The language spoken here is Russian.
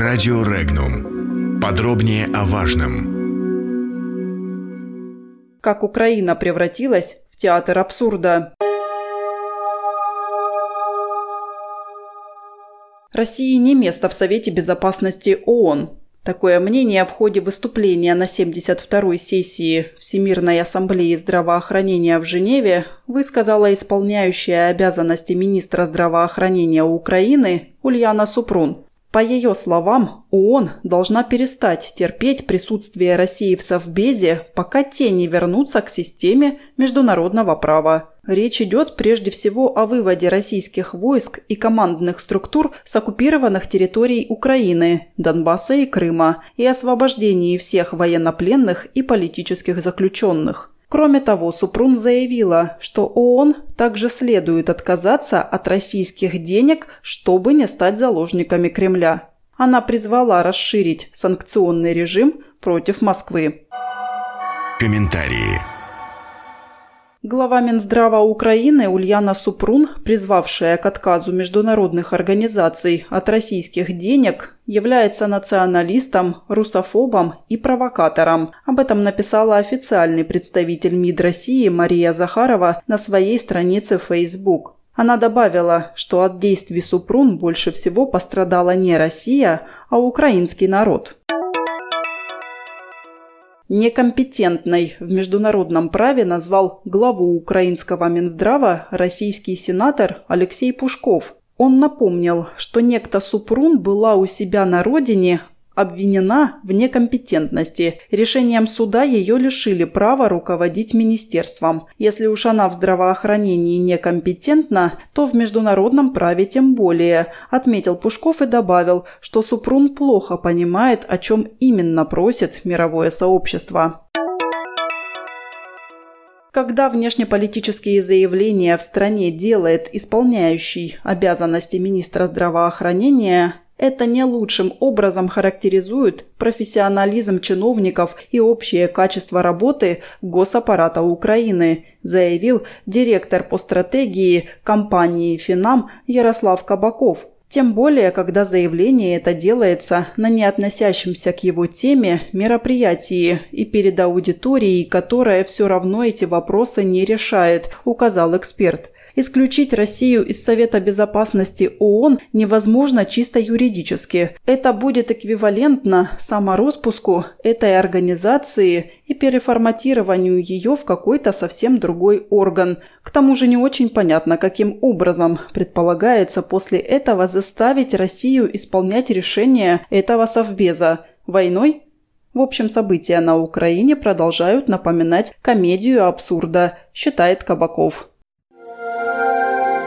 Радио Регнум. Подробнее о важном. Как Украина превратилась в театр абсурда. России не место в Совете Безопасности ООН. Такое мнение в ходе выступления на 72-й сессии Всемирной ассамблеи здравоохранения в Женеве высказала исполняющая обязанности министра здравоохранения Украины Ульяна Супрун. По ее словам, ООН должна перестать терпеть присутствие России в Совбезе, пока те не вернутся к системе международного права. Речь идет прежде всего о выводе российских войск и командных структур с оккупированных территорий Украины, Донбасса и Крыма и освобождении всех военнопленных и политических заключенных. Кроме того, Супрун заявила, что ООН также следует отказаться от российских денег, чтобы не стать заложниками Кремля. Она призвала расширить санкционный режим против Москвы. Комментарии. Глава Минздрава Украины Ульяна Супрун, призвавшая к отказу международных организаций от российских денег, является националистом, русофобом и провокатором. Об этом написала официальный представитель МИД России Мария Захарова на своей странице в Facebook. Она добавила, что от действий Супрун больше всего пострадала не Россия, а украинский народ. Некомпетентной в международном праве назвал главу украинского Минздрава российский сенатор Алексей Пушков. Он напомнил, что некто Супрун была у себя на родине обвинена в некомпетентности. Решением суда ее лишили права руководить министерством. Если уж она в здравоохранении некомпетентна, то в международном праве тем более, отметил Пушков и добавил, что Супрун плохо понимает, о чем именно просит мировое сообщество. Когда внешнеполитические заявления в стране делает исполняющий обязанности министра здравоохранения, это не лучшим образом характеризует профессионализм чиновников и общее качество работы госаппарата Украины, заявил директор по стратегии компании «Финам» Ярослав Кабаков. Тем более, когда заявление это делается на не относящемся к его теме мероприятии и перед аудиторией, которая все равно эти вопросы не решает, указал эксперт. Исключить Россию из Совета Безопасности ООН невозможно чисто юридически. Это будет эквивалентно самороспуску этой организации и переформатированию ее в какой-то совсем другой орган. К тому же не очень понятно, каким образом предполагается после этого заставить Россию исполнять решения этого Совбеза. Войной? В общем, события на Украине продолжают напоминать комедию абсурда, считает Кабаков.